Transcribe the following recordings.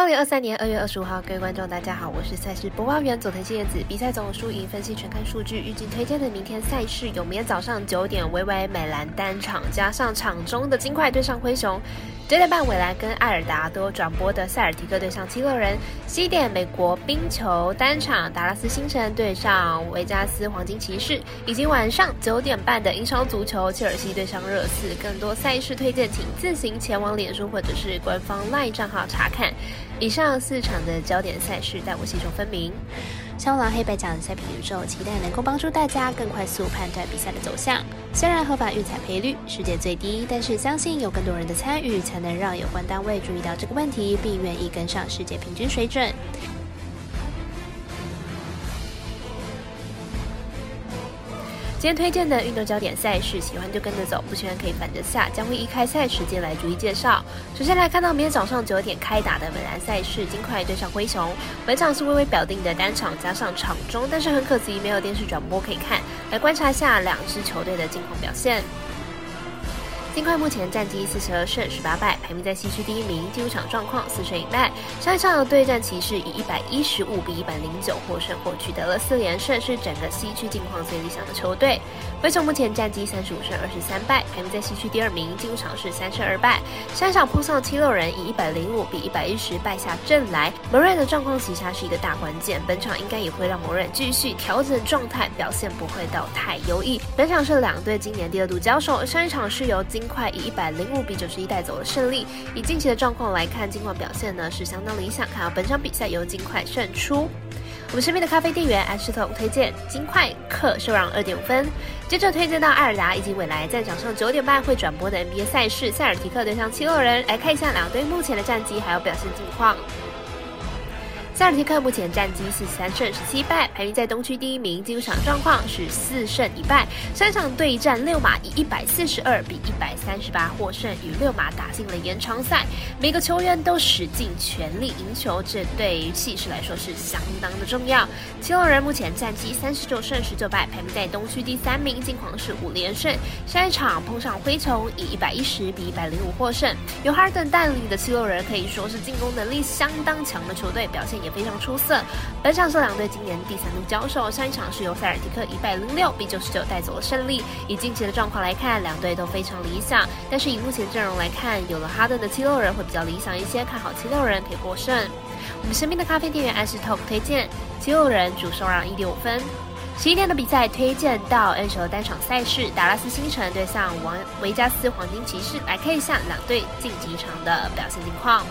二零二三年二月二十五号，各位观众，大家好，我是赛事播报员佐藤新叶子。比赛总输赢分析全看数据，预计推荐的明天赛事有：明天早上九点，微微美兰单场，加上场中的金块对上灰熊；九点半，未来跟艾尔达都转播的塞尔提克对上七六人；西点，美国冰球单场，达拉斯星辰对上维加斯黄金骑士；以及晚上九点半的英超足球，切尔西对上热刺。更多赛事推荐，请自行前往脸书或者是官方 LINE 账号查看。以上四场的焦点赛事，带我细说分明。香港黑白奖赛评宇宙，期待能够帮助大家更快速判断比赛的走向。虽然合法预彩赔率世界最低，但是相信有更多人的参与，才能让有关单位注意到这个问题，并愿意跟上世界平均水准。今天推荐的运动焦点赛事，喜欢就跟着走，不喜欢可以反着下，将会依开赛时间来逐一介绍。首先来看到明天早上九点开打的美兰赛事，金块对上灰熊。本场是微微表定的单场加上场中，但是很可惜没有电视转播可以看，来观察一下两支球队的近况表现。金块目前战绩四十二胜十八败，排名在西区第一名。进入场状况四胜一败。山上一场对战骑士以一百一十五比一百零九获胜，或取得了四连胜，是整个西区近况最理想的球队。灰熊目前战绩三十五胜二十三败，排名在西区第二名。进入场是三胜二败。上一场碰上七六人以一百零五比一百一十败下阵来。摩瑞的状况其实是一个大关键，本场应该也会让摩瑞继续调整状态，表现不会到太优异。本场是两队今年第二度交手，上一场是由金。快以一百零五比九十一带走了胜利。以近期的状况来看，金块表现呢是相当理想。看到本场比赛由金块胜出。我们身边的咖啡店员安石头推荐金块客受让二点五分。接着推荐到艾尔达以及未来在早上九点半会转播的 NBA 赛事，塞尔提克对上七六人。来看一下两队目前的战绩还有表现近况。塞尔提克目前战绩四十三胜十七败，排名在东区第一名。进入场状况是四胜一败，三场对战六马以一百四十二比一百三十八获胜，与六马打进了延长赛。每个球员都使尽全力赢球，这对于气势来说是相当的重要。七六人目前战绩三十九胜十九败，排名在东区第三名。近况是五连胜，上一场碰上灰熊以一百一十比一百零五获胜。由哈登带领的七六人可以说是进攻能力相当强的球队，表现也。非常出色。本场是两队今年第三度交手，上一场是由塞尔提克一百零六比九十九带走了胜利。以近期的状况来看，两队都非常理想。但是以目前阵容来看，有了哈登的七六人会比较理想一些，看好七六人可以获胜。我们身边的咖啡店员 Ash Talk 推荐七六人主胜让一点五分。十一点的比赛推荐到 N 球单场赛事，达拉斯星辰对上王维加斯黄金骑士，来看一下两队晋级场的表现情况。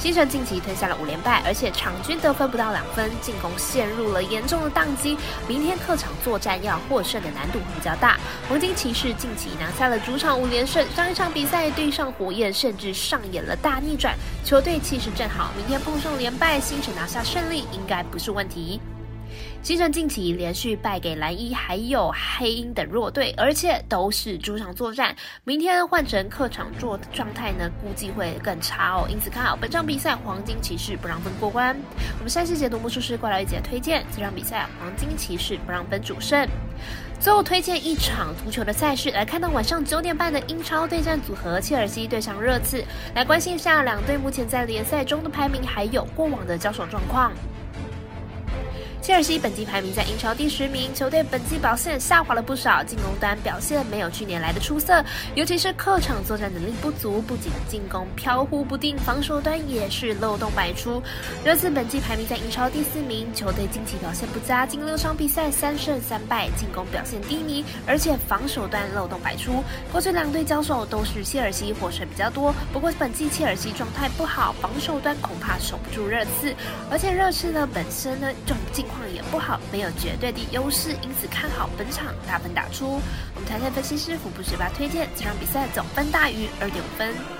星辰近期吞下了五连败，而且场均得分不到两分，进攻陷入了严重的宕机。明天客场作战要获胜的难度比较大。黄金骑士近期拿下了主场五连胜，上一场比赛对上火焰，甚至上演了大逆转，球队气势正好。明天碰上连败，星辰拿下胜利应该不是问题。星辰近期连续败给蓝衣还有黑鹰等弱队，而且都是主场作战。明天换成客场做状态呢，估计会更差哦。因此看好本场比赛黄金骑士不让分过关。我们山西解读魔术师怪来一姐推荐这场比赛黄金骑士不让分主胜。最后推荐一场足球的赛事，来看到晚上九点半的英超对战组合切尔西对上热刺，来关心一下两队目前在联赛中的排名，还有过往的交手状况。切尔西本季排名在英超第十名，球队本季表现下滑了不少，进攻端表现没有去年来的出色，尤其是客场作战能力不足，不仅进攻飘忽不定，防守端也是漏洞百出。热刺本季排名在英超第四名，球队近期表现不佳，近六场比赛三胜三败，进攻表现低迷，而且防守端漏洞百出。过去两队交手都是切尔西获胜比较多，不过本季切尔西状态不好，防守端恐怕守不住热刺，而且热刺呢本身呢就进。况也不好，没有绝对的优势，因此看好本场大分打出。我们团队分析师傅不十八推荐这场比赛总分大于二点五分。